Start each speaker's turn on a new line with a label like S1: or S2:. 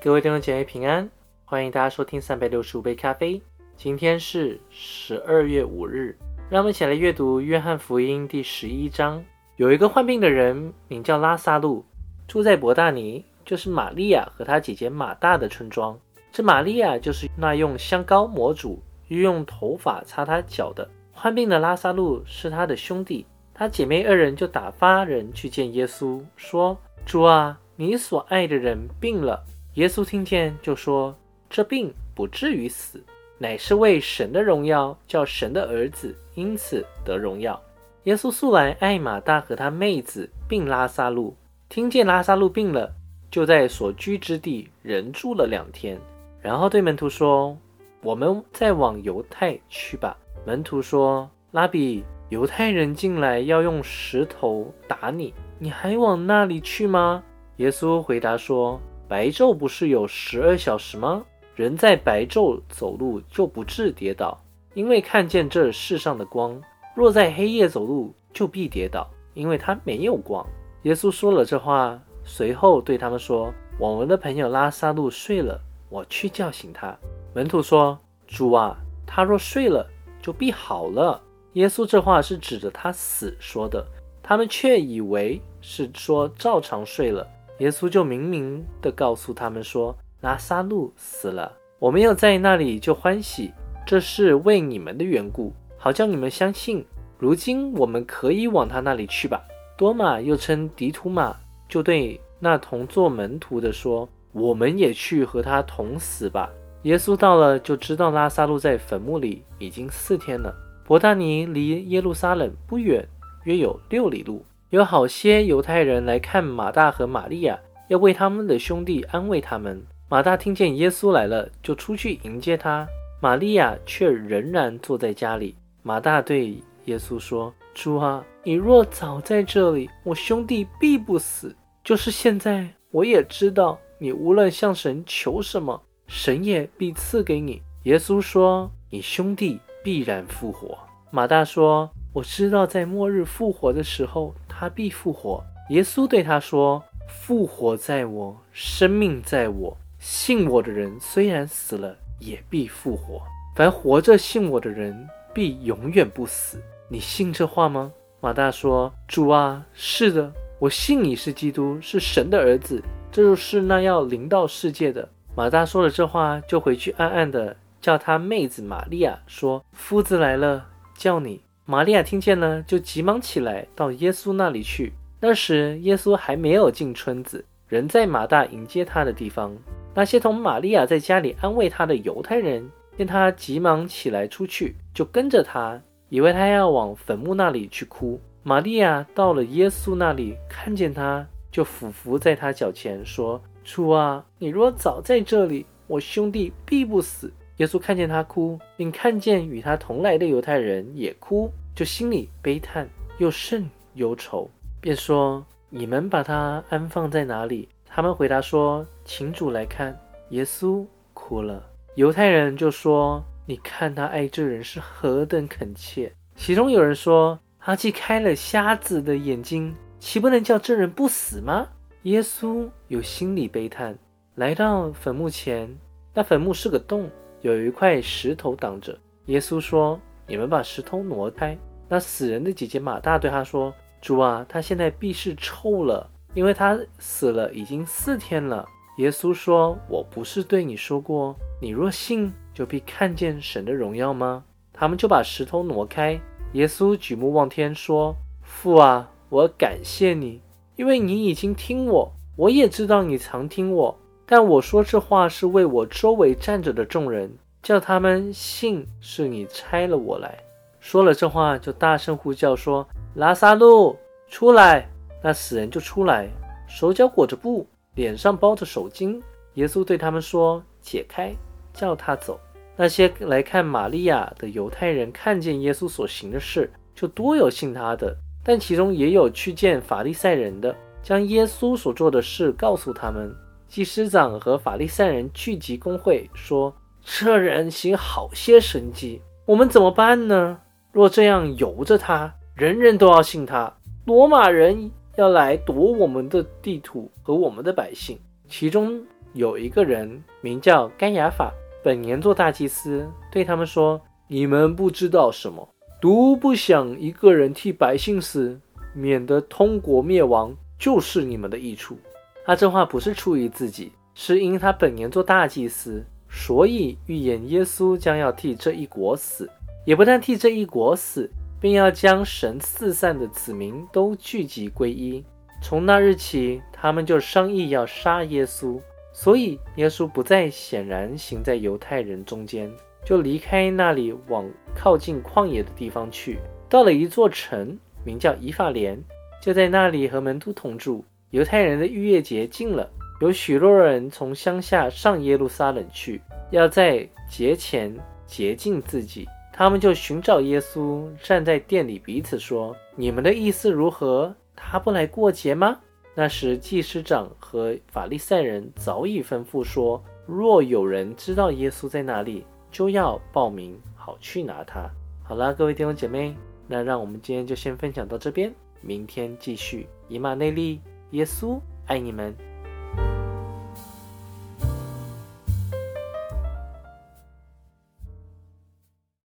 S1: 各位弟兄姐妹平安，欢迎大家收听三百六十五杯咖啡。今天是十二月五日，让我们一起来阅读约翰福音第十一章。有一个患病的人，名叫拉萨路，住在伯大尼，就是玛利亚和他姐姐马大的村庄。这玛利亚就是那用香膏抹主，又用头发擦他脚的。患病的拉萨路是他的兄弟，他姐妹二人就打发人去见耶稣，说：“主啊，你所爱的人病了。”耶稣听见，就说：“这病不至于死，乃是为神的荣耀，叫神的儿子因此得荣耀。”耶稣素来爱马大和他妹子，并拉萨路。听见拉萨路病了，就在所居之地人住了两天，然后对门徒说：“我们再往犹太去吧。”门徒说：“拉比，犹太人进来要用石头打你，你还往那里去吗？”耶稣回答说。白昼不是有十二小时吗？人在白昼走路就不致跌倒，因为看见这世上的光；若在黑夜走路，就必跌倒，因为他没有光。耶稣说了这话，随后对他们说：“我们的朋友拉萨路睡了，我去叫醒他。”门徒说：“主啊，他若睡了，就必好了。”耶稣这话是指着他死说的，他们却以为是说照常睡了。耶稣就明明的告诉他们说：“拉萨路死了，我们要在那里就欢喜，这是为你们的缘故，好叫你们相信。如今我们可以往他那里去吧。”多马又称迪图马，就对那同做门徒的说：“我们也去和他同死吧。”耶稣到了，就知道拉萨路在坟墓里已经四天了。伯大尼离耶路撒冷不远，约有六里路。有好些犹太人来看马大和玛利亚，要为他们的兄弟安慰他们。马大听见耶稣来了，就出去迎接他；玛利亚却仍然坐在家里。马大对耶稣说：“主啊，你若早在这里，我兄弟必不死。就是现在，我也知道你无论向神求什么，神也必赐给你。”耶稣说：“你兄弟必然复活。”马大说：“我知道，在末日复活的时候。”他必复活。耶稣对他说：“复活在我，生命在我。信我的人虽然死了，也必复活。凡活着信我的人，必永远不死。你信这话吗？”马大说：“主啊，是的，我信你是基督，是神的儿子，这就是那要临到世界的。”马大说了这话，就回去暗暗的叫他妹子玛利亚说：“夫子来了，叫你。”玛利亚听见了，就急忙起来到耶稣那里去。那时耶稣还没有进村子，人在马大迎接他的地方。那些同玛利亚在家里安慰他的犹太人，见他急忙起来出去，就跟着他，以为他要往坟墓那里去哭。玛利亚到了耶稣那里，看见他，就俯伏在他脚前说：“主啊，你若早在这里，我兄弟必不死。”耶稣看见他哭，并看见与他同来的犹太人也哭，就心里悲叹，又甚忧愁，便说：“你们把他安放在哪里？”他们回答说：“请主来看。”耶稣哭了。犹太人就说：“你看他爱这人是何等恳切。”其中有人说：“他既开了瞎子的眼睛，岂不能叫这人不死吗？”耶稣有心里悲叹，来到坟墓前，那坟墓是个洞。有一块石头挡着。耶稣说：“你们把石头挪开。”那死人的姐姐马大对他说：“主啊，他现在必是臭了，因为他死了已经四天了。”耶稣说：“我不是对你说过，你若信，就必看见神的荣耀吗？”他们就把石头挪开。耶稣举目望天说：“父啊，我感谢你，因为你已经听我，我也知道你常听我。”但我说这话是为我周围站着的众人，叫他们信是你差了我来。说了这话，就大声呼叫说：“拉萨路出来！”那死人就出来，手脚裹着布，脸上包着手巾。耶稣对他们说：“解开，叫他走。”那些来看玛利亚的犹太人看见耶稣所行的事，就多有信他的，但其中也有去见法利赛人的，将耶稣所做的事告诉他们。祭司长和法利赛人聚集公会，说：“这人行好些神迹，我们怎么办呢？若这样由着他，人人都要信他。罗马人要来夺我们的地土和我们的百姓。”其中有一个人名叫甘雅法，本年做大祭司，对他们说：“你们不知道什么，独不想一个人替百姓死，免得通国灭亡，就是你们的益处。”他这话不是出于自己，是因他本年做大祭司，所以预言耶稣将要替这一国死，也不但替这一国死，并要将神四散的子民都聚集归一。从那日起，他们就商议要杀耶稣。所以，耶稣不再显然行在犹太人中间，就离开那里，往靠近旷野的地方去。到了一座城，名叫以法莲，就在那里和门徒同住。犹太人的逾越节近了，有许多人从乡下上耶路撒冷去，要在节前洁净自己。他们就寻找耶稣，站在店里，彼此说：“你们的意思如何？他不来过节吗？”那时，祭司长和法利赛人早已吩咐说：若有人知道耶稣在哪里，就要报名，好去拿他。好了，各位弟兄姐妹，那让我们今天就先分享到这边，明天继续。以马内利，耶稣爱你们。